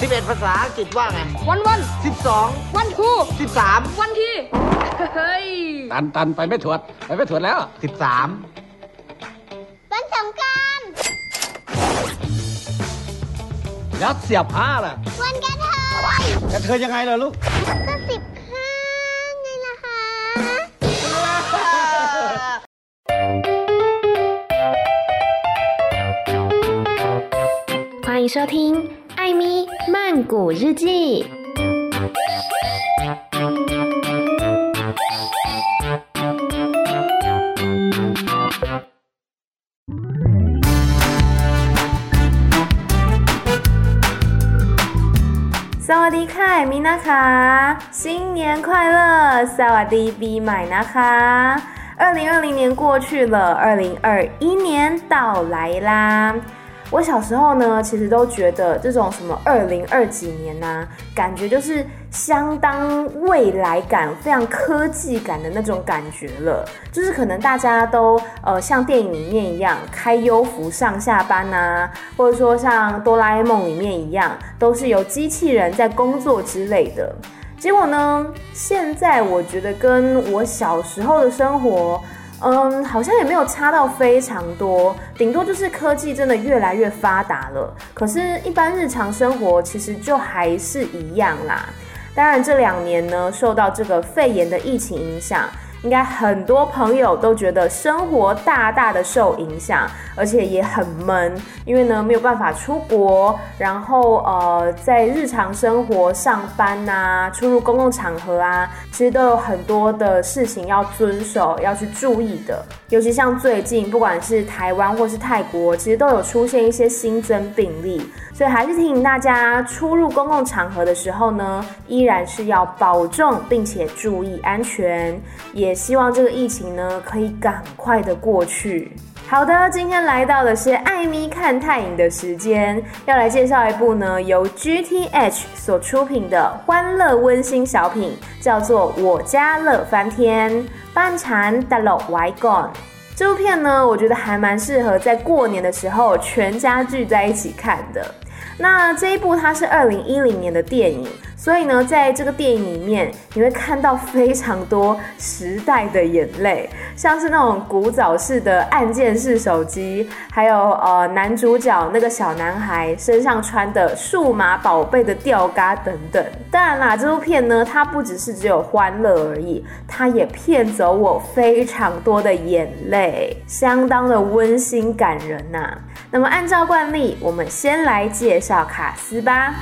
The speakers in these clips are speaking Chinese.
สิบเอ็ดภาษาอังกฤษว่าไง วันวัน สิบสอง วันทู สิบสาม วันทีเฮ้ย ตันตันไปไม่ถวดไปไม่ถวดแล้ว สิบสาม วันสงกราร แล้วเสียบผ้าล่ะ วันกระเทย กระเทยยังไงล่ะลูก ก็สิบห้าไงล่ะคะ 欢迎收听《 艾咪曼谷日记。萨瓦迪卡，米娜卡，新年快乐！萨瓦迪比买娜卡。二零二零年过去了，二零二一年到来啦。我小时候呢，其实都觉得这种什么二零二几年啊，感觉就是相当未来感、非常科技感的那种感觉了。就是可能大家都呃像电影里面一样开优服上下班啊，或者说像哆啦 A 梦里面一样，都是由机器人在工作之类的。结果呢，现在我觉得跟我小时候的生活。嗯，好像也没有差到非常多，顶多就是科技真的越来越发达了。可是，一般日常生活其实就还是一样啦。当然，这两年呢，受到这个肺炎的疫情影响。应该很多朋友都觉得生活大大的受影响，而且也很闷，因为呢没有办法出国，然后呃在日常生活上班啊，出入公共场合啊，其实都有很多的事情要遵守，要去注意的。尤其像最近，不管是台湾或是泰国，其实都有出现一些新增病例，所以还是提醒大家，出入公共场合的时候呢，依然是要保重，并且注意安全，也。希望这个疫情呢可以赶快的过去。好的，今天来到的是艾咪看泰影的时间，要来介绍一部呢由 GTH 所出品的欢乐温馨小品，叫做《我家乐翻天》。班禅大乐外公这部片呢，我觉得还蛮适合在过年的时候全家聚在一起看的。那这一部它是二零一零年的电影，所以呢，在这个电影里面，你会看到非常多时代的眼泪，像是那种古早式的按键式手机，还有呃男主角那个小男孩身上穿的数码宝贝的吊嘎等等。当然啦，这部片呢，它不只是只有欢乐而已，它也骗走我非常多的眼泪，相当的温馨感人呐、那么按照惯例，我们先来介绍卡斯吧。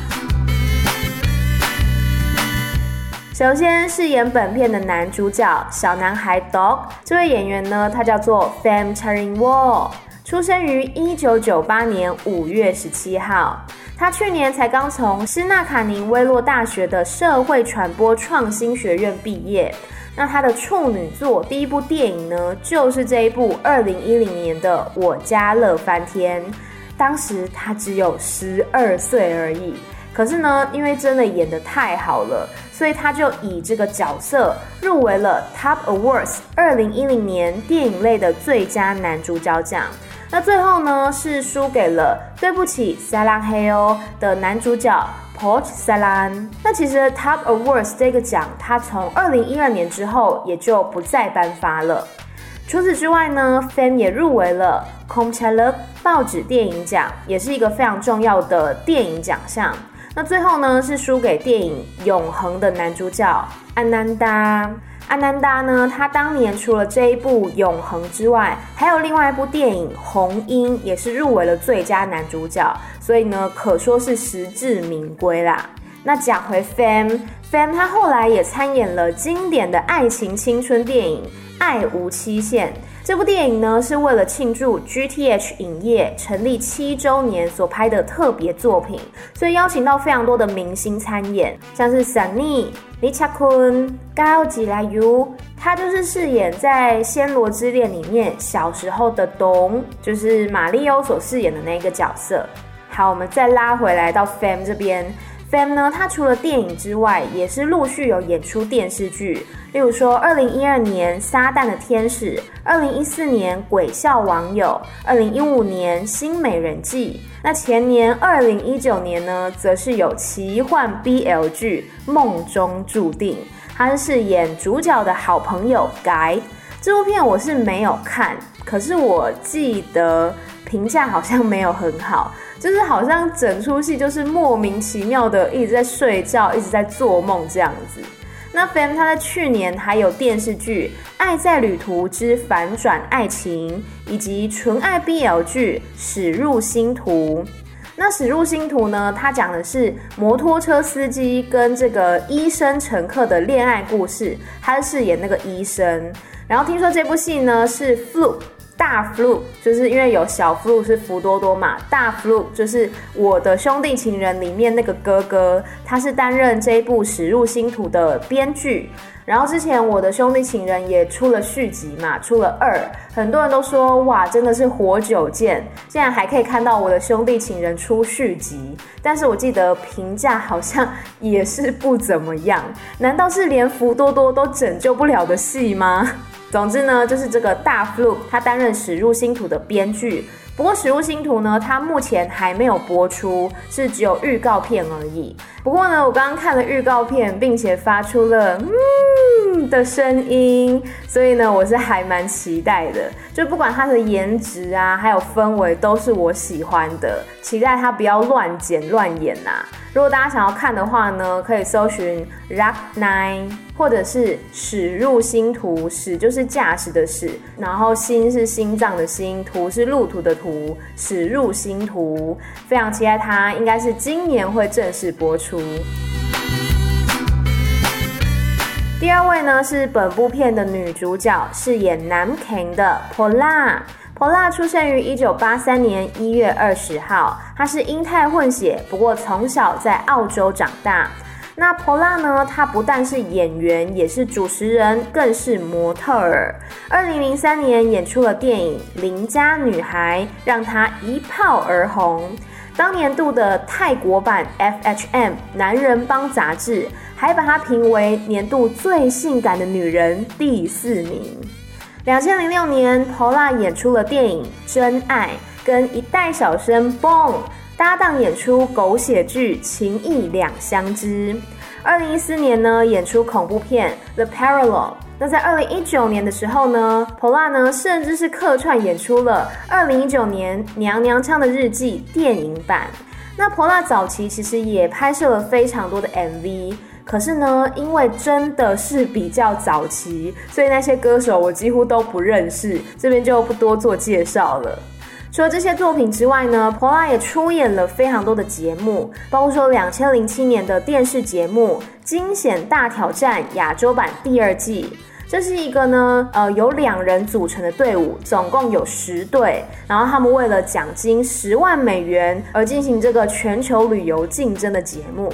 首先饰演本片的男主角小男孩 Dog，这位演员呢，他叫做 Fam Charingwall，出生于一九九八年五月十七号。他去年才刚从施纳卡宁威洛大学的社会传播创新学院毕业。那他的处女作第一部电影呢，就是这一部二零一零年的《我家乐翻天》。当时他只有十二岁而已，可是呢，因为真的演得太好了，所以他就以这个角色入围了 Top Awards 二零一零年电影类的最佳男主角奖。那最后呢，是输给了《对不起，撒浪嘿哟》的男主角。Port Salan 那其实 Top Awards 这个奖，它从二零一二年之后也就不再颁发了。除此之外呢，Fame 也入围了 Komchaluk 报纸电影奖，也是一个非常重要的电影奖项。那最后呢，是输给电影《永恒》的男主角安南达。安南达呢，他当年除了这一部《永恒》之外，还有另外一部电影《红鹰》，也是入围了最佳男主角，所以呢，可说是实至名归啦。那讲回 Fam，Fam 他后来也参演了经典的爱情青春电影《爱无期限》。这部电影呢，是为了庆祝 GTH 影业成立七周年所拍的特别作品，所以邀请到非常多的明星参演，像是 Sunny、李恰坤、高吉拉尤，他就是饰演在《暹罗之恋》里面小时候的董，就是马利欧所饰演的那个角色。好，我们再拉回来到 Pham 这边。Fam 呢，他除了电影之外，也是陆续有演出电视剧，例如说二零一二年《撒旦的天使》，二零一四年《鬼笑网友》，二零一五年《新美人计》。那前年二零一九年呢，则是有奇幻 BL 剧《梦中注定》，他是演主角的好朋友 Guy。这部片我是没有看，可是我记得评价好像没有很好。就是好像整出戏就是莫名其妙的一直在睡觉，一直在做梦这样子。那 Fam 他在去年还有电视剧《爱在旅途之反转爱情》，以及纯爱 BL 剧《驶入星途》。那《驶入星途》呢，它讲的是摩托车司机跟这个医生乘客的恋爱故事，他是饰演那个医生。然后听说这部戏呢是 Fluke。大 Fluke 就是因为有小 Fluke 是福多多嘛，大 Fluke 就是我的兄弟情人里面那个哥哥，他是担任这一部《驶入星途》的编剧。然后之前我的兄弟情人也出了续集嘛，出了二，很多人都说哇，真的是活久见，竟然还可以看到我的兄弟情人出续集。但是我记得评价好像也是不怎么样，难道是连福多多都拯救不了的戏吗？总之呢，就是这个大 Fluke 他担任《驶入星途》的编剧。不过《驶入星途》呢，它目前还没有播出，是只有预告片而已。不过呢，我刚刚看了预告片，并且发出了嗯的声音，所以呢，我是还蛮期待的。就不管它的颜值啊，还有氛围，都是我喜欢的。期待它不要乱剪乱演呐、如果大家想要看的话呢，可以搜寻 Rock Nine，或者是驶入星途，驶就是驾驶的驶，然后心是心脏的心，途是路途的途，驶入星途，非常期待它，应该是今年会正式播出。第二位呢是本部片的女主角，饰演南 King 的 Pola。Pola 出生于一九八三年一月二十号，她是英泰混血，不过从小在澳洲长大。那 Pola 呢？她不但是演员，也是主持人，更是模特儿。二零零三年演出了电影《邻家女孩》，让她一炮而红。当年度的泰国版 FHM 男人帮杂志还把她评为年度最性感的女人第四名。两千零六年，Pola 演出了电影《真爱》，跟一代小生 Bong 搭档演出狗血剧《情义两相知》。二零一四年呢，演出恐怖片《The Parallel》。那在二零一九年的时候呢，Pola 呢，甚至是客串演出了二零一九年《娘娘腔的日记》电影版。那 Pola 早期其实也拍摄了非常多的 MV。可是呢，因为真的是比较早期，所以那些歌手我几乎都不认识，这边就不多做介绍了。除了这些作品之外呢，Pola 也出演了非常多的节目，包括说两千零七年的电视节目《惊险大挑战》亚洲版第二季。这是一个呢，呃，由两人组成的队伍，总共有十队，然后他们为了奖金十万美元而进行这个全球旅游竞争的节目。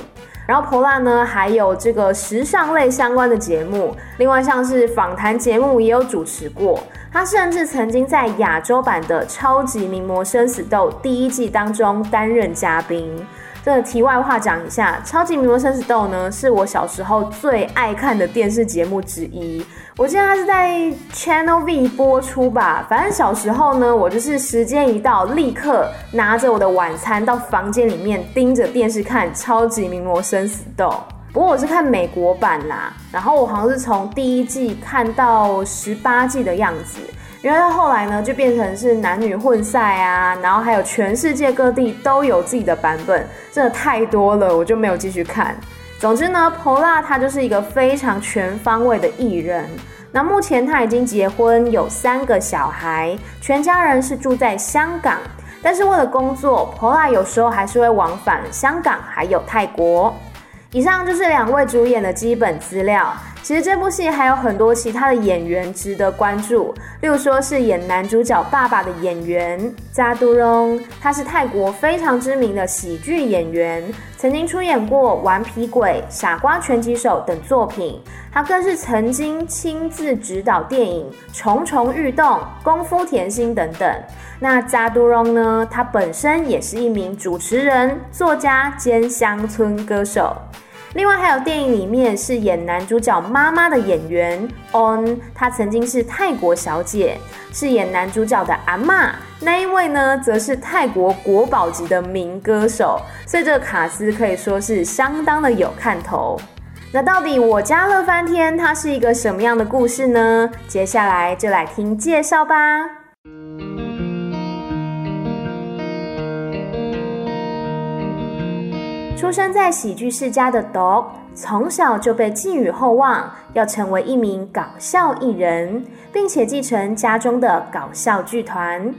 然后 Paula 呢，还有这个时尚类相关的节目，另外像是访谈节目也有主持过。他甚至曾经在亚洲版的《超级名模生死斗》第一季当中担任嘉宾。这个题外话讲一下，《超级名模生死斗》呢，是我小时候最爱看的电视节目之一。我记得它是在 Channel V 播出吧。反正小时候呢，我就是时间一到，立刻拿着我的晚餐到房间里面盯着电视看《超级名模生死斗》。不过我是看美国版啦，然后我好像是从第一季看到十八季的样子。因为到后来呢，就变成是男女混赛啊，然后还有全世界各地都有自己的版本，真的太多了，我就没有继续看。总之呢，Pola 她就是一个非常全方位的艺人。那目前她已经结婚，有三个小孩，全家人是住在香港，但是为了工作，Pola 有时候还是会往返香港还有泰国。以上就是两位主演的基本资料。其实这部戏还有很多其他的演员值得关注，例如说是演男主角爸爸的演员扎都容，他是泰国非常知名的喜剧演员，曾经出演过《顽皮鬼》《傻瓜拳击手》等作品。他更是曾经亲自指导电影《虫虫欲动》《功夫甜心》等等。那扎都容呢？他本身也是一名主持人、作家兼乡村歌手。另外还有电影里面饰演男主角妈妈的演员 On，她曾经是泰国小姐，饰演男主角的阿嬷。那一位呢，则是泰国国宝级的民歌手，所以这个卡斯可以说是相当的有看头。那到底我家乐翻天它是一个什么样的故事呢？接下来就来听介绍吧。出生在喜剧世家的 Dog，从小就被寄予厚望，要成为一名搞笑艺人，并且继承家中的搞笑剧团。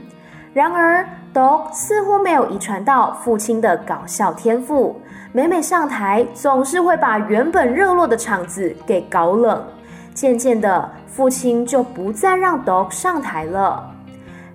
然而，Dog 似乎没有遗传到父亲的搞笑天赋，每每上台总是会把原本热络的场子给搞冷。渐渐的，父亲就不再让 Dog 上台了。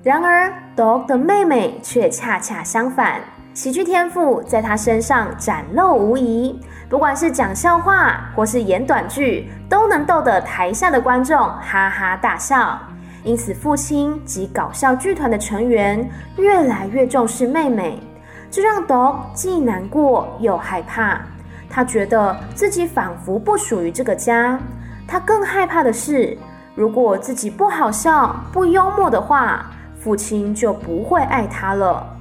然而，Dog 的妹妹却恰恰相反。喜剧天赋在他身上展露无遗，不管是讲笑话或是演短剧，都能逗得台下的观众哈哈大笑。因此，父亲及搞笑剧团的成员越来越重视妹妹，这让 Dog 既难过又害怕。他觉得自己仿佛不属于这个家。他更害怕的是，如果自己不好笑、不幽默的话，父亲就不会爱他了。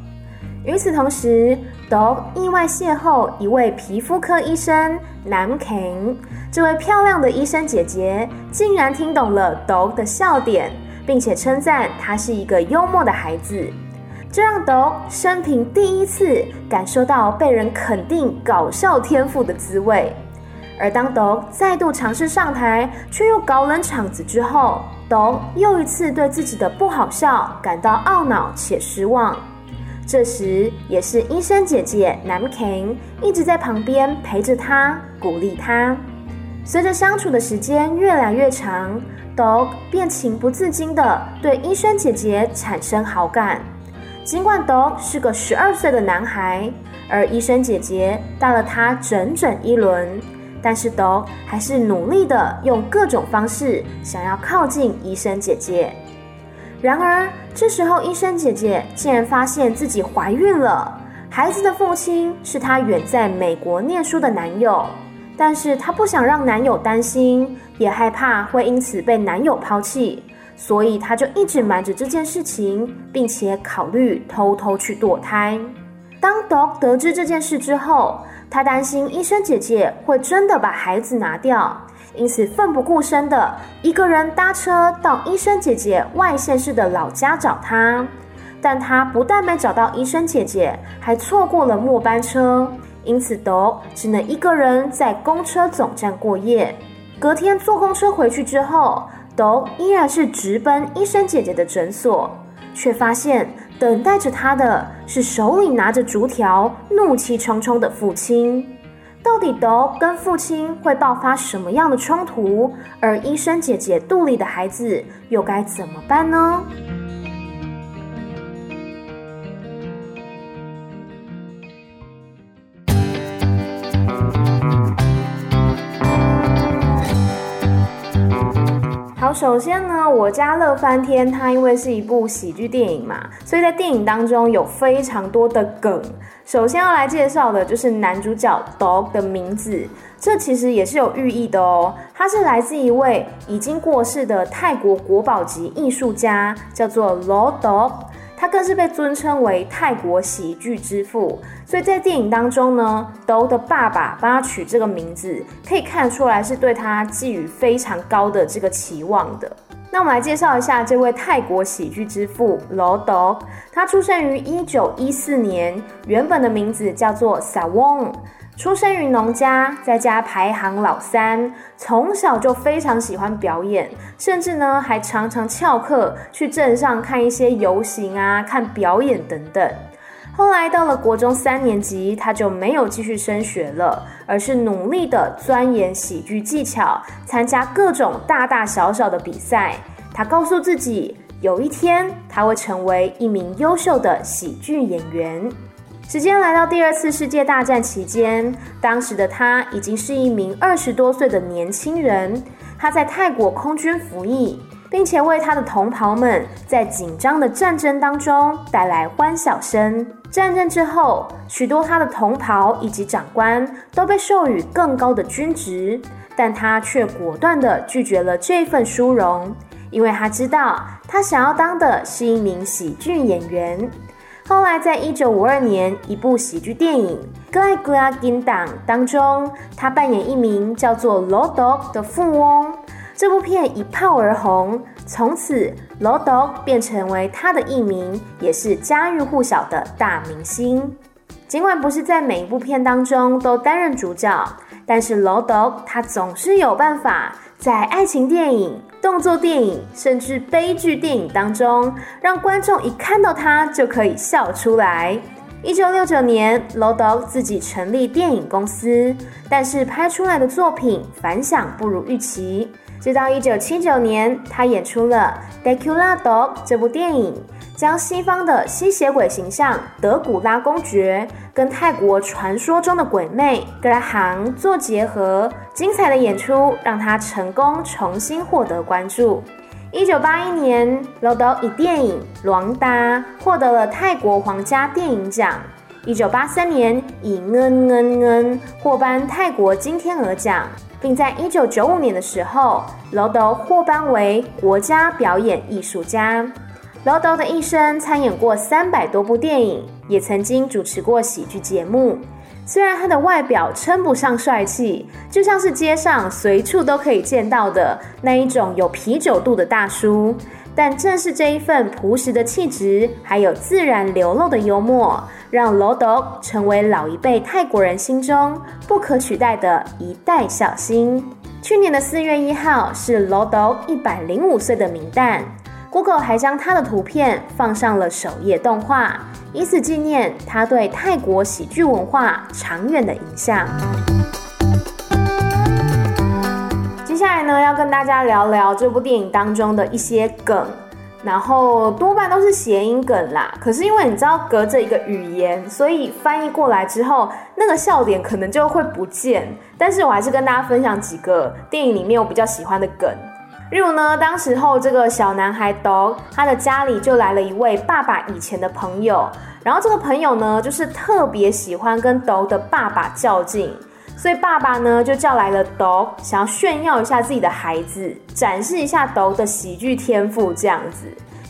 与此同时，Dog 意外邂逅一位皮肤科医生南 King。这位漂亮的医生姐姐竟然听懂了 Dog 的笑点，并且称赞他是一个幽默的孩子，这让 Dog 生平第一次感受到被人肯定搞笑天赋的滋味。而当 Dog 再度尝试上台，却又搞冷场子之后，Dog 又一次对自己的不好笑感到懊恼且失望。这时，也是医生姐姐南 King 一直在旁边陪着他，鼓励他。随着相处的时间越来越长，Dog 便情不自禁地对医生姐姐产生好感。尽管 Dog 是个十二岁的男孩，而医生姐姐大了他整整一轮，但是 Dog 还是努力地用各种方式想要靠近医生姐姐。然而，这时候医生姐姐竟然发现自己怀孕了。孩子的父亲是她远在美国念书的男友，但是她不想让男友担心，也害怕会因此被男友抛弃，所以她就一直瞒着这件事情，并且考虑偷偷去堕胎。当 Dog 得知这件事之后，他担心医生姐姐会真的把孩子拿掉。因此，奋不顾身的一个人搭车到医生姐姐外县市的老家找她，但他不但没找到医生姐姐，还错过了末班车，因此斗只能一个人在公车总站过夜。隔天坐公车回去之后斗依然是直奔医生姐姐的诊所，却发现等待着他的是手里拿着竹条、怒气冲冲的父亲。到底豆跟父亲会爆发什么样的冲突？而医生姐姐肚里的孩子又该怎么办呢？首先呢，我家乐翻天，它因为是一部喜剧电影嘛，所以在电影当中有非常多的梗。首先要来介绍的就是男主角 Dog 的名字，这其实也是有寓意的哦。他是来自一位已经过世的泰国国宝级艺术家，叫做 Lo Dog。他更是被尊称为泰国喜剧之父，所以在电影当中呢豆的爸爸帮他取这个名字，可以看出来是对他寄予非常高的这个期望的。那我们来介绍一下这位泰国喜剧之父 Lo Do，他出生于一九一四年，原本的名字叫做 Sawong。出生于农家，在家排行老三，从小就非常喜欢表演，甚至呢还常常翘课去镇上看一些游行啊、看表演等等。后来到了国中三年级，他就没有继续升学了，而是努力的钻研喜剧技巧，参加各种大大小小的比赛。他告诉自己，有一天他会成为一名优秀的喜剧演员。时间来到第二次世界大战期间，当时的他已经是一名二十多岁的年轻人，他在泰国空军服役。并且为他的同袍们在紧张的战争当中带来欢笑声。战争之后，许多他的同袍以及长官都被授予更高的军职，但他却果断地拒绝了这份殊荣，因为他知道他想要当的是一名喜剧演员。后来，在一九五二年一部喜剧电影《Glai Glai Gintang》当中，他扮演一名叫做 Lodok 的富翁。这部片一炮而红，从此 Lodok 便成为他的艺名，也是家喻户晓的大明星。尽管不是在每一部片当中都担任主角，但是 Lodok 他总是有办法在爱情电影、动作电影，甚至悲剧电影当中，让观众一看到他就可以笑出来。一九六九年 lodo 自己成立电影公司，但是拍出来的作品反响不如预期。直到一九七九年，他演出了《Decula Dog》这部电影，将西方的吸血鬼形象德古拉公爵跟泰国传说中的鬼魅格拉杭做结合，精彩的演出让他成功重新获得关注。一九八一年，Lodok 以电影《狼达》获得了泰国皇家电影奖。一九八三年，以《恩恩恩》获颁泰国金天鹅奖。并在一九九五年的时候，Lodok 获颁为国家表演艺术家。Lodok 的一生参演过三百多部电影，也曾经主持过喜剧节目。虽然他的外表称不上帅气，就像是街上随处都可以见到的那一种有啤酒肚的大叔。但正是这一份朴实的气质，还有自然流露的幽默，让 Lodok 成为老一辈泰国人心中不可取代的一代小星。去年的四月一号是 Lodok 一百零五岁的名诞，Google 还将他的图片放上了首页动画，以此纪念他对泰国喜剧文化长远的影响。接下来呢，要跟大家聊聊这部电影当中的一些梗，然后多半都是谐音梗啦。可是因为你知道隔着一个语言，所以翻译过来之后，那个笑点可能就会不见。但是我还是跟大家分享几个电影里面我比较喜欢的梗。例如呢，当时候这个小男孩 Dog，他的家里就来了一位爸爸以前的朋友，然后这个朋友呢，就是特别喜欢跟 Dog 的爸爸较劲。所以爸爸呢就叫来了 Dog，想要炫耀一下自己的孩子，展示一下 Dog 的喜剧天赋这样子。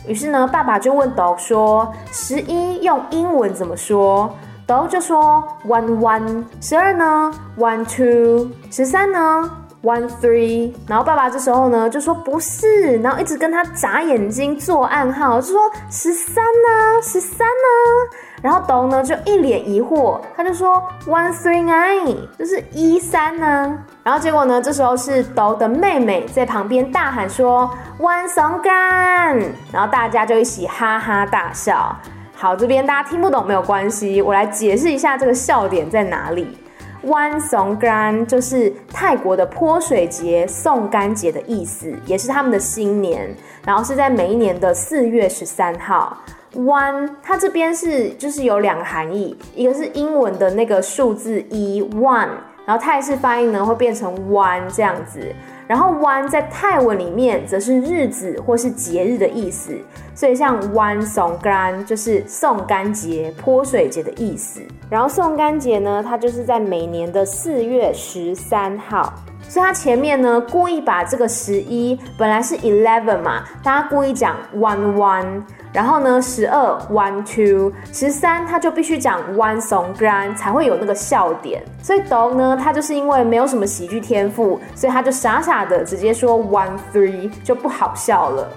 于是呢，爸爸就问 Dog 说：“十一用英文怎么说？”Dog 就说：“one one。”十二呢？one two。十三呢？one three。然后爸爸这时候呢就说：“不是。”然后一直跟他眨眼睛做暗号，就说：“十三呢？十三呢？”然后 Dog 呢就一脸疑惑，他就说 one three nine 就是一三呢。然后结果呢，这时候是 Dog 的妹妹在旁边大喊说 one song gun，然后大家就一起哈哈大笑。好，这边大家听不懂没有关系，我来解释一下这个笑点在哪里。One song gun 就是泰国的泼水节、送干节的意思，也是他们的新年，然后是在每一年的四月十三号。One，它这边是就是有两个含义，一个是英文的那个数字一 one，然后泰式发音呢会变成 one 这样子，然后 one 在泰文里面则是日子或是节日的意思，所以像 One Songkran 就是送干节、泼水节的意思，然后送干节呢，它就是在每年的四月十三号，所以它前面呢故意把这个十一本来是 eleven 嘛，大家故意讲 one one。然后呢，十二 one two，十三他就必须讲 one song grand 才会有那个笑点。所以 Dog 呢，他就是因为没有什么喜剧天赋，所以他就傻傻的直接说 one three 就不好笑了。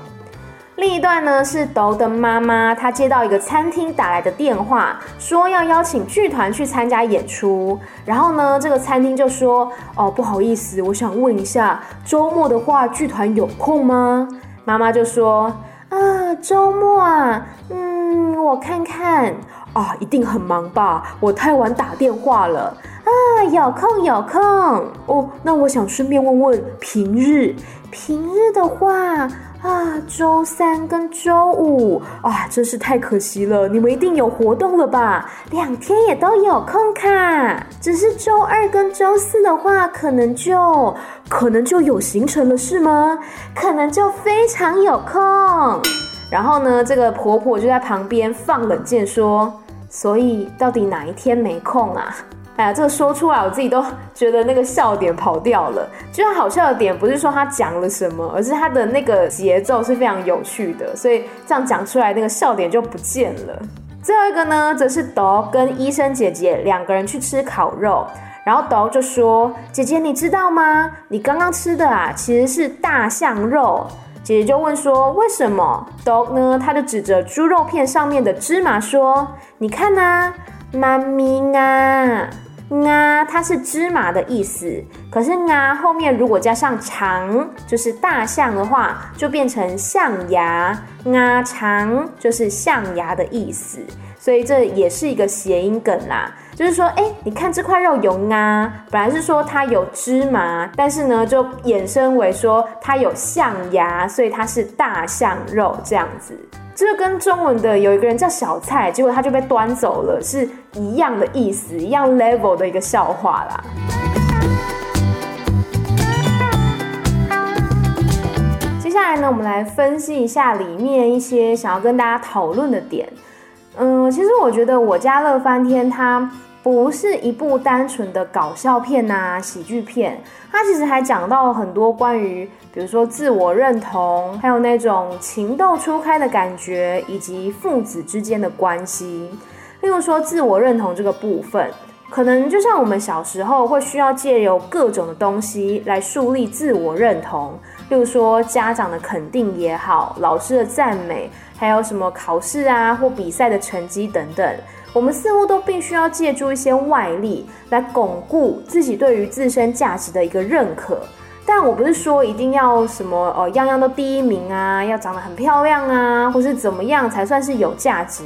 另一段呢是 Dog 的妈妈，她接到一个餐厅打来的电话，说要邀请剧团去参加演出。然后呢，这个餐厅就说：“哦，不好意思，我想问一下，周末的话剧团有空吗？”妈妈就说。啊，周末啊，嗯，我看看啊，一定很忙吧？我太晚打电话了啊，有空有空哦。那我想顺便问问平日，平日的话。啊，周三跟周五啊，真是太可惜了！你们一定有活动了吧？两天也都有空卡，只是周二跟周四的话，可能就可能就有行程了，是吗？可能就非常有空。然后呢，这个婆婆就在旁边放冷箭说：“所以到底哪一天没空啊？”哎呀，这个说出来，我自己都觉得那个笑点跑掉了。就好笑的点不是说他讲了什么，而是他的那个节奏是非常有趣的，所以这样讲出来，那个笑点就不见了。最后一个呢，则是 Dog 跟医生姐姐两个人去吃烤肉，然后 Dog 就说：“姐姐，你知道吗？你刚刚吃的啊，其实是大象肉。”姐姐就问说：“为什么？”Dog 呢，他就指着猪肉片上面的芝麻说：“你看呐，妈咪啊。”啊，它是芝麻的意思，可是啊后面如果加上长，就是大象的话，就变成象牙。啊长就是象牙的意思，所以这也是一个谐音梗啦。就是说，哎，你看这块肉有啊，本来是说它有芝麻，但是呢就衍生为说它有象牙，所以它是大象肉这样子。这个跟中文的有一个人叫小蔡，结果他就被端走了，是一样的意思，一样 level 的一个笑话啦。接下来呢，我们来分析一下里面一些想要跟大家讨论的点。嗯，其实我觉得我家乐翻天它。不是一部单纯的搞笑片呐，喜剧片，它其实还讲到了很多关于，比如说自我认同，还有那种情窦初开的感觉，以及父子之间的关系。例如说自我认同这个部分，可能就像我们小时候会需要借由各种的东西来树立自我认同，例如说家长的肯定也好，老师的赞美，还有什么考试啊或比赛的成绩等等。我们似乎都必须要借助一些外力来巩固自己对于自身价值的一个认可，但我不是说一定要什么呃样样都第一名啊，要长得很漂亮啊，或是怎么样才算是有价值，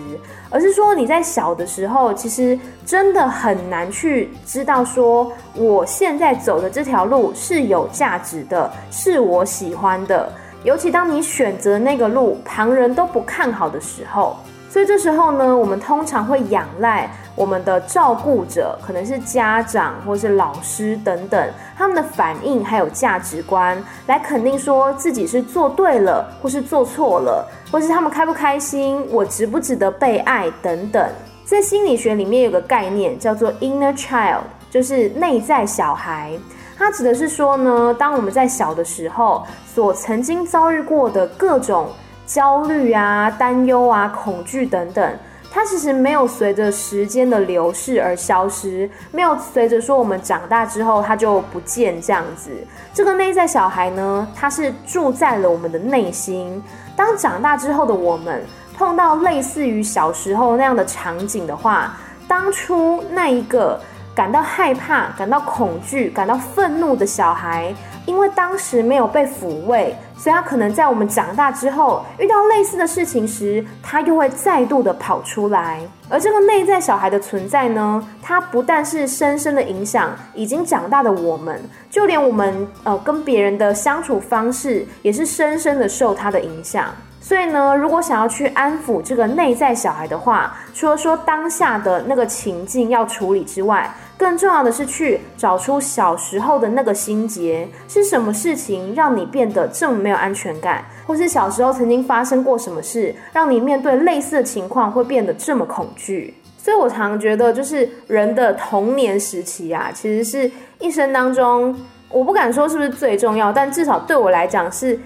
而是说你在小的时候其实真的很难去知道说我现在走的这条路是有价值的，是我喜欢的，尤其当你选择那个路，旁人都不看好的时候。所以这时候呢，我们通常会仰赖我们的照顾者，可能是家长或是老师等等，他们的反应还有价值观，来肯定说自己是做对了，或是做错了，或是他们开不开心，我值不值得被爱等等。在心理学里面有个概念叫做 inner child，就是内在小孩。它指的是说呢，当我们在小的时候所曾经遭遇过的各种。焦虑啊、担忧啊、恐惧等等，它其实没有随着时间的流逝而消失，没有随着说我们长大之后它就不见这样子。这个内在小孩呢，它是住在了我们的内心。当长大之后的我们碰到类似于小时候那样的场景的话，当初那一个感到害怕、感到恐惧、感到愤怒的小孩。因为当时没有被抚慰，所以他可能在我们长大之后遇到类似的事情时，他又会再度的跑出来。而这个内在小孩的存在呢，它不但是深深的影响已经长大的我们，就连我们呃跟别人的相处方式也是深深的受他的影响。所以呢，如果想要去安抚这个内在小孩的话，除了说当下的那个情境要处理之外，更重要的是去找出小时候的那个心结，是什么事情让你变得这么没有安全感，或是小时候曾经发生过什么事，让你面对类似的情况会变得这么恐惧。所以我常觉得，就是人的童年时期啊，其实是一生当中，我不敢说是不是最重要，但至少对我来讲是。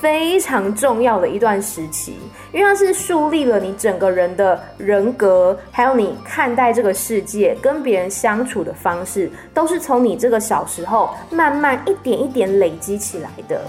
非常重要的一段时期，因为它是树立了你整个人的人格，还有你看待这个世界、跟别人相处的方式，都是从你这个小时候慢慢一点一点累积起来的。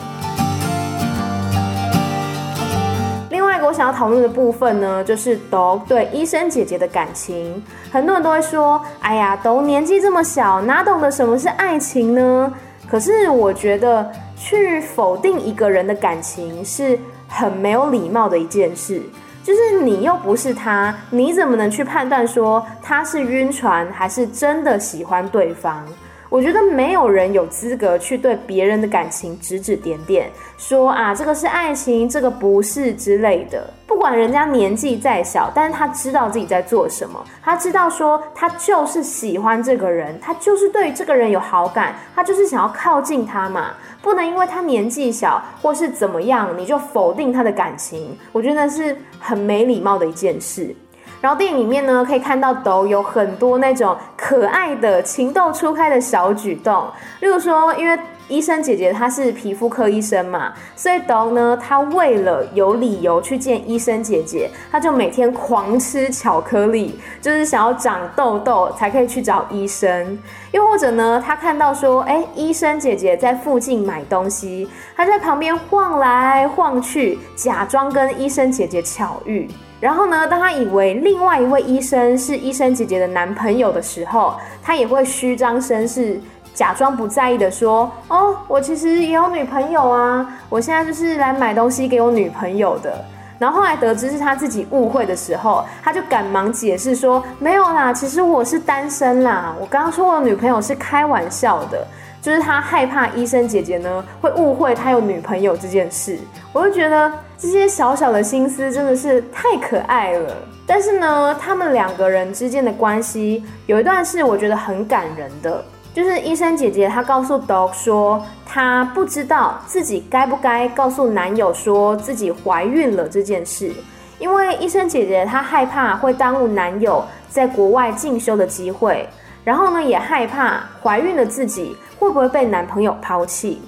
另外一个我想要讨论的部分呢，就是豆对医生姐姐的感情。很多人都会说：“哎呀豆年纪这么小，哪懂得什么是爱情呢？”可是我觉得。去否定一个人的感情是很没有礼貌的一件事。就是你又不是他，你怎么能去判断说他是晕船还是真的喜欢对方？我觉得没有人有资格去对别人的感情指指点点，说啊，这个是爱情，这个不是之类的。不管人家年纪再小，但是他知道自己在做什么，他知道说他就是喜欢这个人，他就是对这个人有好感，他就是想要靠近他嘛。不能因为他年纪小或是怎么样，你就否定他的感情。我觉得是很没礼貌的一件事。然后电影里面呢，可以看到斗有很多那种可爱的情窦初开的小举动，例如说，因为医生姐姐她是皮肤科医生嘛，所以豆呢，他为了有理由去见医生姐姐，他就每天狂吃巧克力，就是想要长痘痘才可以去找医生。又或者呢，他看到说，哎，医生姐姐在附近买东西，他在旁边晃来晃去，假装跟医生姐姐巧遇。然后呢，当他以为另外一位医生是医生姐姐的男朋友的时候，他也会虚张声势，假装不在意的说：“哦，我其实也有女朋友啊，我现在就是来买东西给我女朋友的。”然后后来得知是他自己误会的时候，他就赶忙解释说：“没有啦，其实我是单身啦，我刚刚说我的女朋友是开玩笑的。”就是他害怕医生姐姐呢会误会他有女朋友这件事，我就觉得这些小小的心思真的是太可爱了。但是呢，他们两个人之间的关系有一段是我觉得很感人的，就是医生姐姐她告诉 Dog 说，她不知道自己该不该告诉男友说自己怀孕了这件事，因为医生姐姐她害怕会耽误男友在国外进修的机会。然后呢，也害怕怀孕的自己会不会被男朋友抛弃。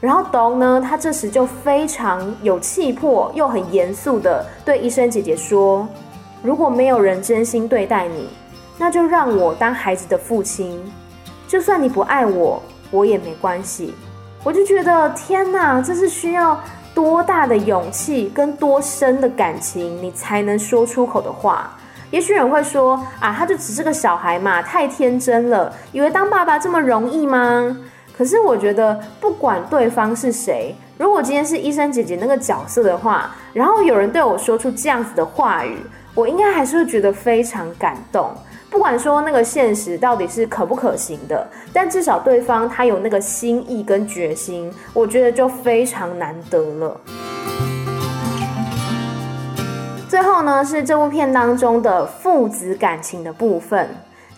然后 Dog 呢，他这时就非常有气魄，又很严肃地对医生姐姐说：“如果没有人真心对待你，那就让我当孩子的父亲。就算你不爱我，我也没关系。”我就觉得天哪，这是需要多大的勇气跟多深的感情，你才能说出口的话。也许人会说啊，他就只是个小孩嘛，太天真了，以为当爸爸这么容易吗？可是我觉得，不管对方是谁，如果今天是医生姐姐那个角色的话，然后有人对我说出这样子的话语，我应该还是会觉得非常感动。不管说那个现实到底是可不可行的，但至少对方他有那个心意跟决心，我觉得就非常难得了。最后呢，是这部片当中的父子感情的部分。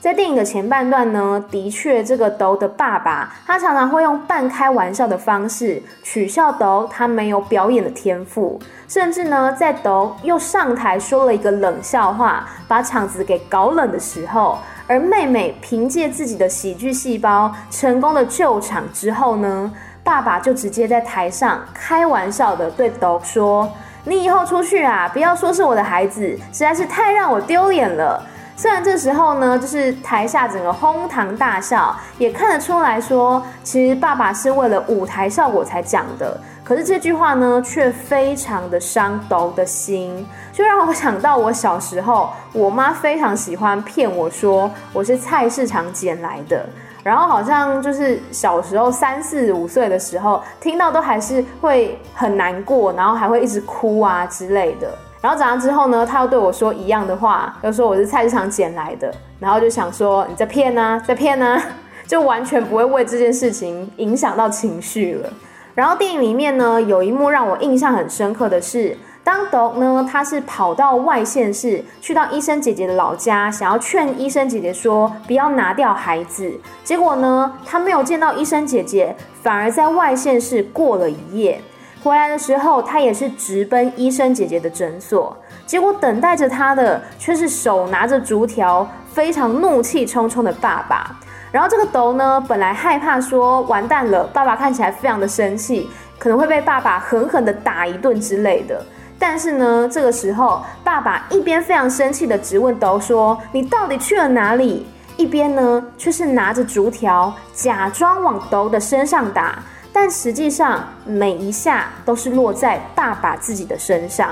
在电影的前半段呢，的确这个斗的爸爸，他常常会用半开玩笑的方式取笑斗他没有表演的天赋，甚至呢，在斗又上台说了一个冷笑话，把场子给搞冷的时候，而妹妹凭借自己的喜剧细胞成功的救场之后呢，爸爸就直接在台上开玩笑的对斗说。你以后出去啊，不要说是我的孩子，实在是太让我丢脸了。虽然这时候呢，就是台下整个哄堂大笑，也看得出来说，其实爸爸是为了舞台效果才讲的。可是这句话呢，却非常的伤斗的心，就让我想到我小时候，我妈非常喜欢骗我说我是菜市场捡来的。然后好像就是小时候三四五岁的时候，听到都还是会很难过，然后还会一直哭啊之类的。然后长大之后呢，他又对我说一样的话，又说我是菜市场捡来的，然后就想说你在骗呢，在骗呢，就完全不会为这件事情影响到情绪了。然后电影里面呢，有一幕让我印象很深刻的是。当 Dog 呢，他是跑到外县市，去到医生姐姐的老家，想要劝医生姐姐说不要拿掉孩子。结果呢，他没有见到医生姐姐，反而在外县市过了一夜。回来的时候，他也是直奔医生姐姐的诊所。结果等待着他的却是手拿着竹条，非常怒气冲冲的爸爸。然后这个斗呢，本来害怕说完蛋了，爸爸看起来非常的生气，可能会被爸爸狠狠的打一顿之类的。但是呢，这个时候，爸爸一边非常生气的质问斗说：“你到底去了哪里？”一边呢，却是拿着竹条，假装往斗的身上打，但实际上每一下都是落在爸爸自己的身上。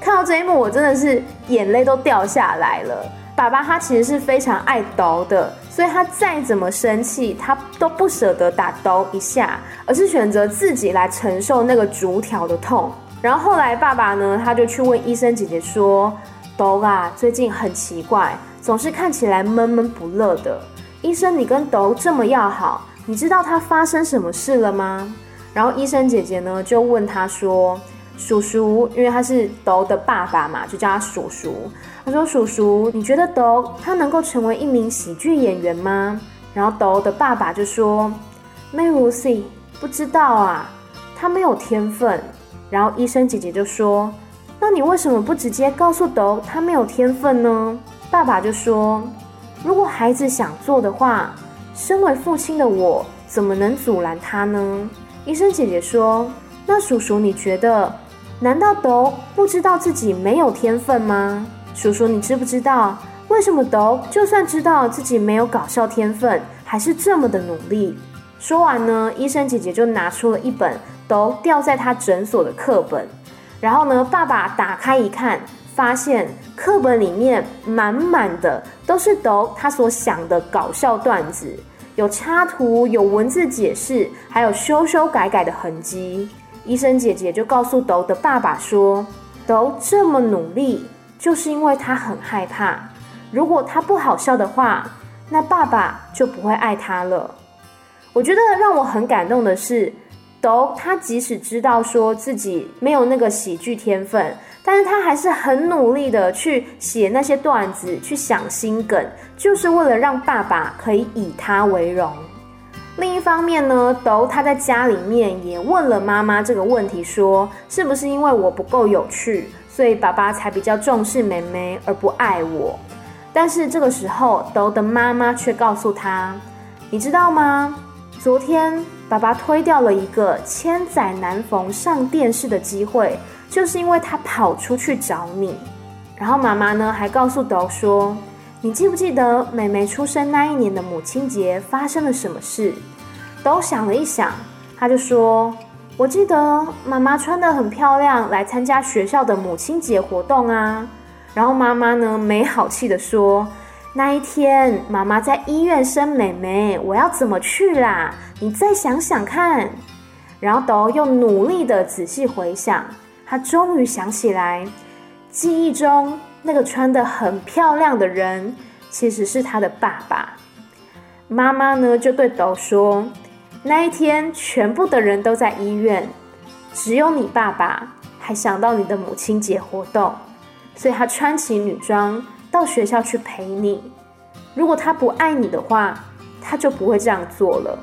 看到这一幕，我真的是眼泪都掉下来了。爸爸他其实是非常爱斗的，所以他再怎么生气，他都不舍得打斗一下，而是选择自己来承受那个竹条的痛。然后后来爸爸呢，他就去问医生姐姐说：“斗啊，最近很奇怪，总是看起来闷闷不乐的。医生，你跟斗这么要好，你知道他发生什么事了吗？”然后医生姐姐呢就问他说：“叔叔，因为他是斗的爸爸嘛，就叫他叔叔。他说：叔叔，你觉得斗他能够成为一名喜剧演员吗？”然后斗的爸爸就说：“妹如 C，不知道啊，他没有天分。”然后医生姐姐就说：“那你为什么不直接告诉斗他没有天分呢？”爸爸就说：“如果孩子想做的话，身为父亲的我怎么能阻拦他呢？”医生姐姐说：“那叔叔你觉得，难道都不知道自己没有天分吗？叔叔你知不知道为什么都就算知道自己没有搞笑天分，还是这么的努力？”说完呢，医生姐姐就拿出了一本。都掉在他诊所的课本，然后呢，爸爸打开一看，发现课本里面满满的都是斗他所想的搞笑段子，有插图，有文字解释，还有修修改改的痕迹。医生姐姐就告诉斗的爸爸说：“斗这么努力，就是因为他很害怕，如果他不好笑的话，那爸爸就不会爱他了。”我觉得让我很感动的是。斗他即使知道说自己没有那个喜剧天分，但是他还是很努力的去写那些段子，去想新梗，就是为了让爸爸可以以他为荣。另一方面呢，斗他在家里面也问了妈妈这个问题，说是不是因为我不够有趣，所以爸爸才比较重视妹妹而不爱我？但是这个时候，斗的妈妈却告诉他，你知道吗？昨天。爸爸推掉了一个千载难逢上电视的机会，就是因为他跑出去找你。然后妈妈呢还告诉斗说：“你记不记得妹妹出生那一年的母亲节发生了什么事？”斗想了一想，他就说：“我记得妈妈穿得很漂亮来参加学校的母亲节活动啊。”然后妈妈呢没好气地说。那一天，妈妈在医院生妹妹，我要怎么去啦？你再想想看。然后斗又努力的仔细回想，他终于想起来，记忆中那个穿得很漂亮的人，其实是他的爸爸。妈妈呢就对斗说：“那一天，全部的人都在医院，只有你爸爸还想到你的母亲节活动，所以他穿起女装。”到学校去陪你。如果他不爱你的话，他就不会这样做了。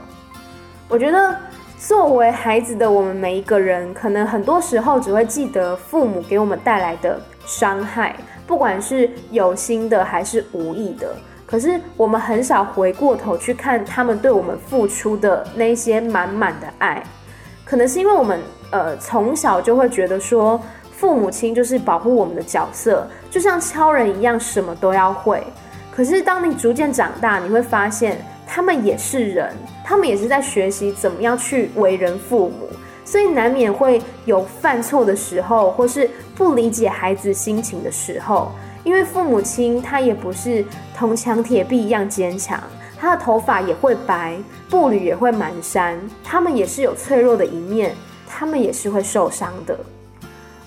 我觉得，作为孩子的我们每一个人，可能很多时候只会记得父母给我们带来的伤害，不管是有心的还是无意的。可是我们很少回过头去看他们对我们付出的那些满满的爱。可能是因为我们呃从小就会觉得说。父母亲就是保护我们的角色，就像超人一样，什么都要会。可是当你逐渐长大，你会发现他们也是人，他们也是在学习怎么样去为人父母，所以难免会有犯错的时候，或是不理解孩子心情的时候。因为父母亲他也不是铜墙铁壁一样坚强，他的头发也会白，步履也会蹒跚，他们也是有脆弱的一面，他们也是会受伤的。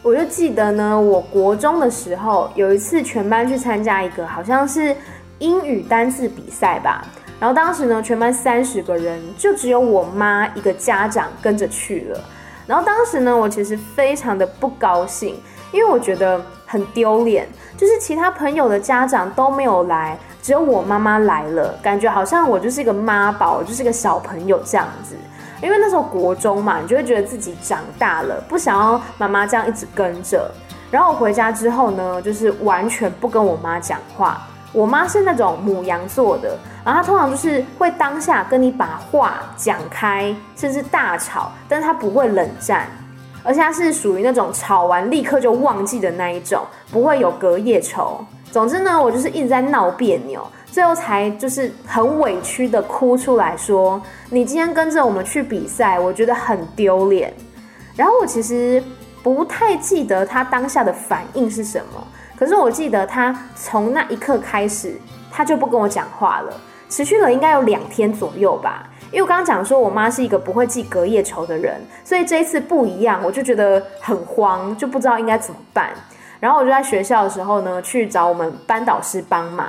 我就记得呢，我国中的时候有一次全班去参加一个好像是英语单字比赛吧，然后当时呢全班三十个人，就只有我妈一个家长跟着去了，然后当时呢我其实非常的不高兴，因为我觉得很丢脸，就是其他朋友的家长都没有来，只有我妈妈来了，感觉好像我就是一个妈宝，就是个小朋友这样子。因为那时候国中嘛，你就会觉得自己长大了，不想要妈妈这样一直跟着。然后我回家之后呢，就是完全不跟我妈讲话。我妈是那种母羊座的，然后他通常就是会当下跟你把话讲开，甚至大吵，但是他不会冷战，而且他是属于那种吵完立刻就忘记的那一种，不会有隔夜仇。总之呢，我就是一直在闹别扭。最后才就是很委屈的哭出来说：“你今天跟着我们去比赛，我觉得很丢脸。”然后我其实不太记得他当下的反应是什么，可是我记得他从那一刻开始，他就不跟我讲话了，持续了应该有两天左右吧。因为我刚刚讲说我妈是一个不会记隔夜仇的人，所以这一次不一样，我就觉得很慌，就不知道应该怎么办。然后我就在学校的时候呢，去找我们班导师帮忙。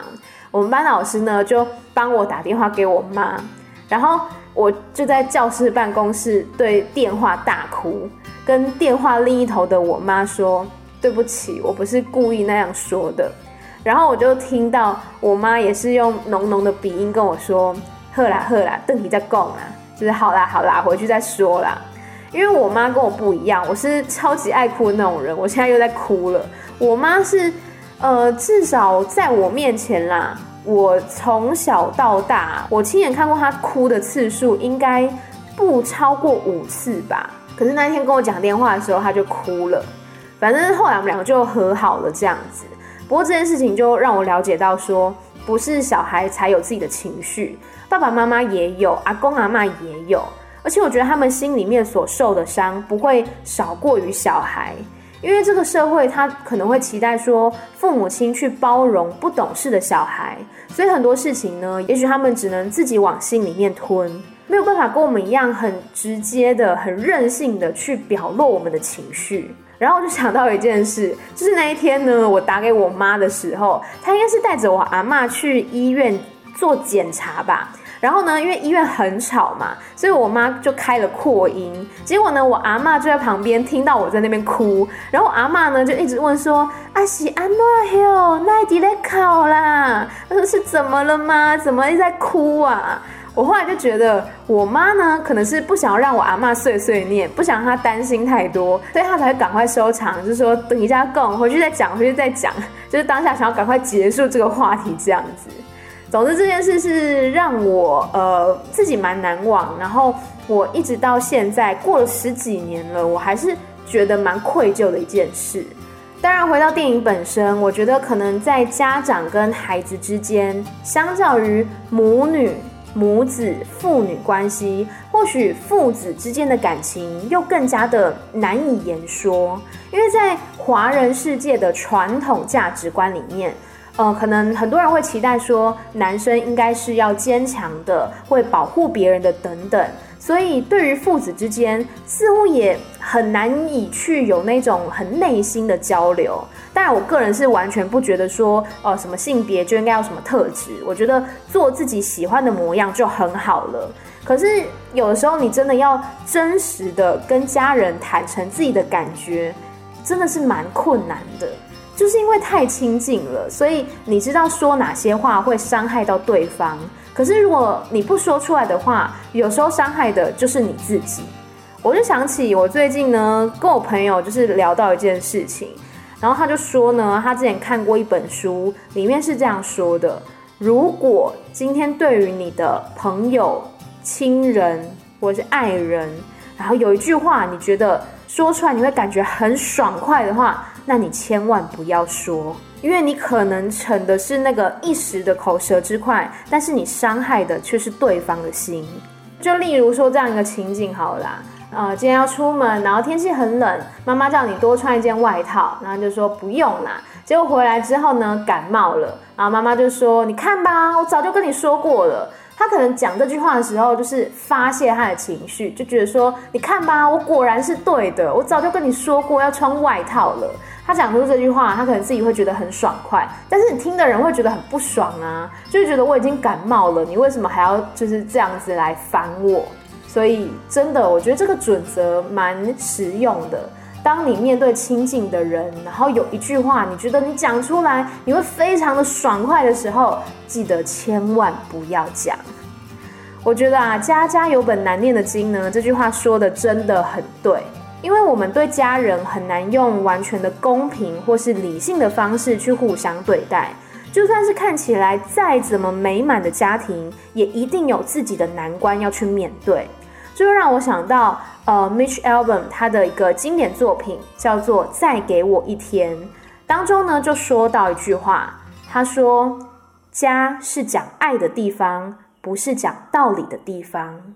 我们班导师呢就帮我打电话给我妈，然后我就在教室办公室对电话大哭，跟电话另一头的我妈说：“对不起，我不是故意那样说的。”然后我就听到我妈也是用浓浓的鼻音跟我说。喝啦喝啦，等你再讲啦，就是好啦好啦，回去再说啦。因为我妈跟我不一样，我是超级爱哭的那种人，我现在又在哭了。我妈是，呃，至少在我面前啦，我从小到大，我亲眼看过她哭的次数应该不超过五次吧。可是那天跟我讲电话的时候，她就哭了。反正后来我们两个就和好了这样子。不过这件事情就让我了解到说，不是小孩才有自己的情绪。爸爸妈妈也有，阿公阿嬷也有，而且我觉得他们心里面所受的伤不会少过于小孩，因为这个社会他可能会期待说父母亲去包容不懂事的小孩，所以很多事情呢，也许他们只能自己往心里面吞，没有办法跟我们一样很直接的、很任性的去表露我们的情绪。然后我就想到一件事，就是那一天呢，我打给我妈的时候，她应该是带着我阿妈去医院做检查吧。然后呢，因为医院很吵嘛，所以我妈就开了扩音。结果呢，我阿妈就在旁边听到我在那边哭。然后我阿妈呢就一直问说：“阿喜安诺哟，那一直在考啦？”她说：“是怎么了吗？怎么一直在哭啊？”我后来就觉得，我妈呢可能是不想要让我阿嬷碎碎念，不想让她担心太多，所以她才会赶快收场，就是说等一下跟我回去再讲，回去再讲，就是当下想要赶快结束这个话题这样子。总之这件事是让我呃自己蛮难忘，然后我一直到现在过了十几年了，我还是觉得蛮愧疚的一件事。当然，回到电影本身，我觉得可能在家长跟孩子之间，相较于母女、母子、父女关系，或许父子之间的感情又更加的难以言说，因为在华人世界的传统价值观里面。呃，可能很多人会期待说，男生应该是要坚强的，会保护别人的等等。所以，对于父子之间，似乎也很难以去有那种很内心的交流。当然，我个人是完全不觉得说，呃，什么性别就应该要什么特质。我觉得做自己喜欢的模样就很好了。可是，有的时候你真的要真实的跟家人坦诚自己的感觉，真的是蛮困难的。就是因为太亲近了，所以你知道说哪些话会伤害到对方。可是如果你不说出来的话，有时候伤害的就是你自己。我就想起我最近呢，跟我朋友就是聊到一件事情，然后他就说呢，他之前看过一本书，里面是这样说的：如果今天对于你的朋友、亲人或是爱人，然后有一句话你觉得说出来你会感觉很爽快的话，那你千万不要说，因为你可能逞的是那个一时的口舌之快，但是你伤害的却是对方的心。就例如说这样一个情景好了啦，呃，今天要出门，然后天气很冷，妈妈叫你多穿一件外套，然后就说不用啦。结果回来之后呢，感冒了，然后妈妈就说：“你看吧，我早就跟你说过了。”他可能讲这句话的时候，就是发泄他的情绪，就觉得说：“你看吧，我果然是对的，我早就跟你说过要穿外套了。”他讲出这句话，他可能自己会觉得很爽快，但是你听的人会觉得很不爽啊，就觉得我已经感冒了，你为什么还要就是这样子来烦我？所以真的，我觉得这个准则蛮实用的。当你面对亲近的人，然后有一句话你觉得你讲出来你会非常的爽快的时候，记得千万不要讲。我觉得啊，家家有本难念的经呢，这句话说的真的很对。因为我们对家人很难用完全的公平或是理性的方式去互相对待，就算是看起来再怎么美满的家庭，也一定有自己的难关要去面对。这就让我想到，呃，Mitch Album 他的一个经典作品叫做《再给我一天》，当中呢就说到一句话，他说：“家是讲爱的地方，不是讲道理的地方。”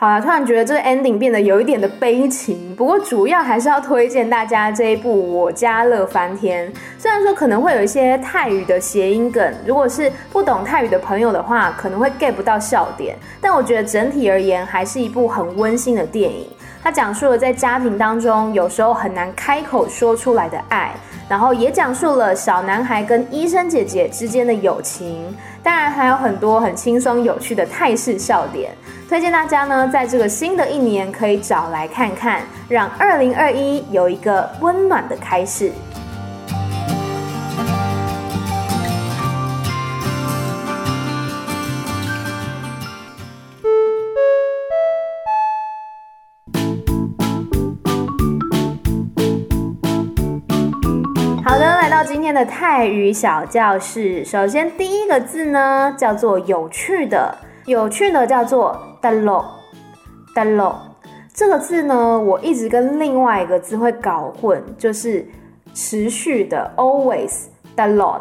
好啦，突然觉得这个 ending 变得有一点的悲情。不过主要还是要推荐大家这一部《我家乐翻天》。虽然说可能会有一些泰语的谐音梗，如果是不懂泰语的朋友的话，可能会 get 不到笑点。但我觉得整体而言，还是一部很温馨的电影。它讲述了在家庭当中有时候很难开口说出来的爱，然后也讲述了小男孩跟医生姐姐之间的友情。当然还有很多很轻松有趣的泰式笑点。推荐大家呢，在这个新的一年可以找来看看，让二零二一有一个温暖的开始。好的，来到今天的泰语小教室。首先，第一个字呢，叫做有趣的，有趣的叫做。“dalo”，“dalo” 这个字呢，我一直跟另外一个字会搞混，就是持续的 “always”，“dalo”，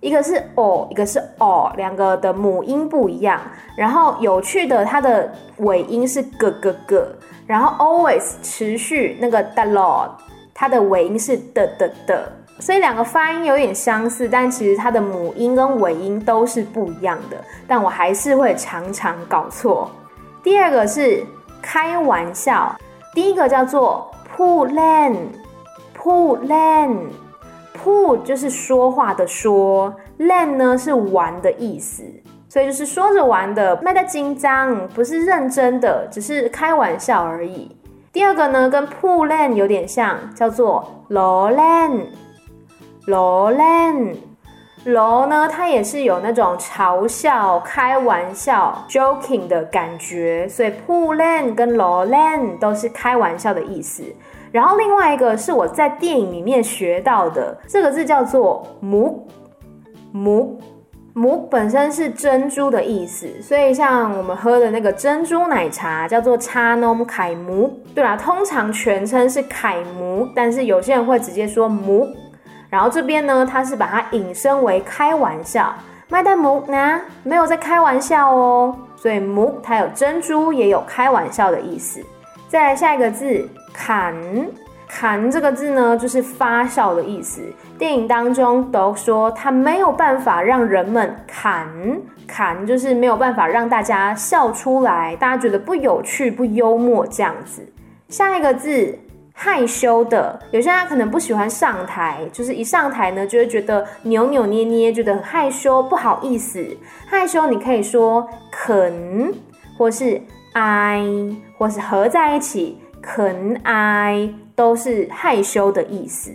一个是 o，一个是 o，两个的母音不一样。然后有趣的，它的尾音是咯咯咯，然后 always 持续那个 d a l o，它的尾音是的的的，所以两个发音有点相似，但其实它的母音跟尾音都是不一样的。但我还是会常常搞错。第二个是开玩笑，第一个叫做铺烂，铺烂，铺就是说话的说，，lan 呢是玩的意思，所以就是说着玩的，卖得紧张，不是认真的，只是开玩笑而已。第二个呢跟铺烂有点像，叫做罗烂，罗烂。罗呢，它也是有那种嘲笑、开玩笑、joking 的感觉，所以铺烂跟罗烂都是开玩笑的意思。然后另外一个是我在电影里面学到的，这个字叫做木木木，本身是珍珠的意思，所以像我们喝的那个珍珠奶茶叫做茶浓凯木，对啦，通常全称是凯木，但是有些人会直接说木。然后这边呢，它是把它引申为开玩笑，麦代木呢没有在开玩笑哦，所以木它有珍珠，也有开玩笑的意思。再来下一个字，砍，砍这个字呢就是发笑的意思。电影当中都说它没有办法让人们砍，砍就是没有办法让大家笑出来，大家觉得不有趣、不幽默这样子。下一个字。害羞的，有些人他可能不喜欢上台，就是一上台呢，就会觉得扭扭捏捏，觉得很害羞，不好意思。害羞你可以说肯，或是 I，，或是合在一起，肯 I，，都是害羞的意思。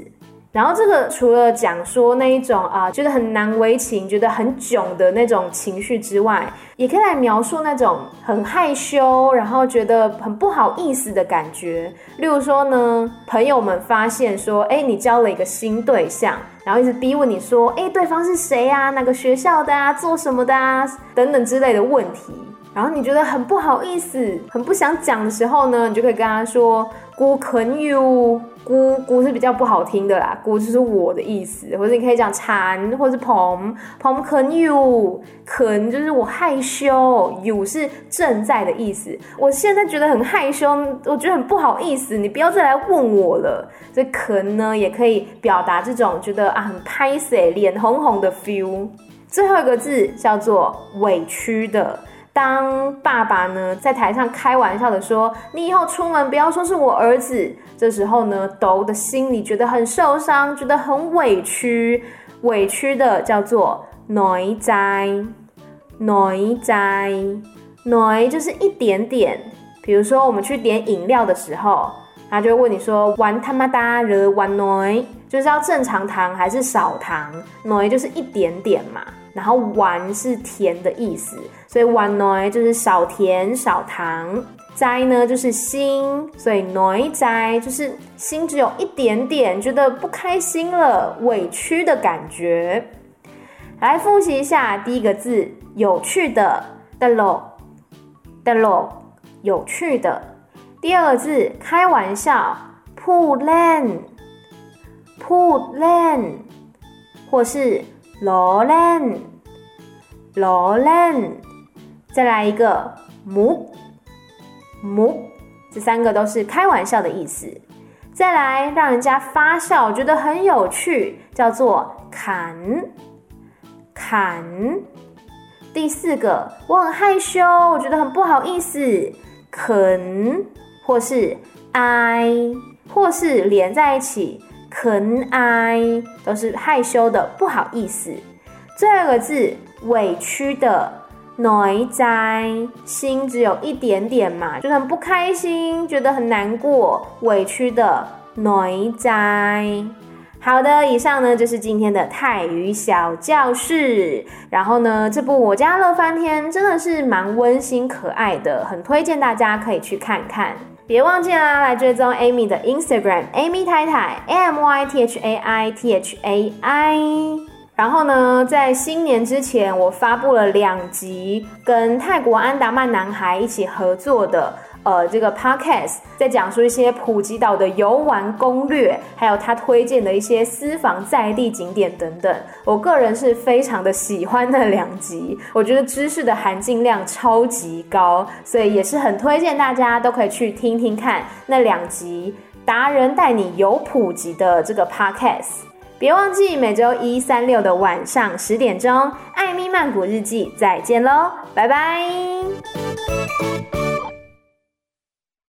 然后这个除了讲说那一种啊，觉得很难为情，觉得很囧的那种情绪之外，也可以来描述那种很害羞，然后觉得很不好意思的感觉。例如说呢，朋友们发现说，哎，你交了一个新对象，然后一直逼问你说，哎，对方是谁啊？哪个学校的啊？做什么的啊？等等之类的问题，然后你觉得很不好意思，很不想讲的时候呢，你就可以跟他说，孤肯 you。姑姑是比较不好听的啦，姑就是我的意思，或者你可以讲蝉，或是蓬蓬肯 you，肯就是我害羞，you 是正在的意思。我现在觉得很害羞，我觉得很不好意思，你不要再来问我了。所以肯呢也可以表达这种觉得啊很拍谢，脸红红的 feel。最后一个字叫做委屈的。当爸爸呢在台上开玩笑的说：“你以后出门不要说是我儿子。”这时候呢，抖的心里觉得很受伤，觉得很委屈，委屈的叫做 nói dai，nói dai，nói 就是一点点。比如说我们去点饮料的时候，他就会问你说：“玩他妈哒了，玩内就是要正常糖还是少糖内就是一点点嘛。”然后玩是甜的意思，所以玩呢就是少甜少糖。斋呢就是心，所以内斋就是心只有一点点，觉得不开心了，委屈的感觉。来复习一下第一个字，有趣的，的咯，的咯，有趣的。第二个字，开玩笑，铺烂，铺烂，或是。罗兰，罗兰，再来一个木木，这三个都是开玩笑的意思。再来，让人家发笑，觉得很有趣，叫做砍砍。第四个，我很害羞，我觉得很不好意思，肯或是哀，或是连在一起，肯哀都是害羞的，不好意思。最后一个字，委屈的，内在，心只有一点点嘛，就很不开心，觉得很难过，委屈的内在。好的，以上呢就是今天的泰语小教室。然后呢，这部《我家乐翻天》真的是蛮温馨可爱的，很推荐大家可以去看看。别忘记啦，来追踪 Amy 的 Instagram，Amy 太太，A M Y T H A I T H A I。然后呢，在新年之前，我发布了两集跟泰国安达曼男孩一起合作的。呃，这个 podcast 在讲述一些普吉岛的游玩攻略，还有他推荐的一些私房在地景点等等。我个人是非常的喜欢那两集，我觉得知识的含金量超级高，所以也是很推荐大家都可以去听听看那两集达人带你游普吉的这个 podcast。别忘记每周一、三、六的晚上十点钟，艾咪曼谷日记，再见喽，拜拜。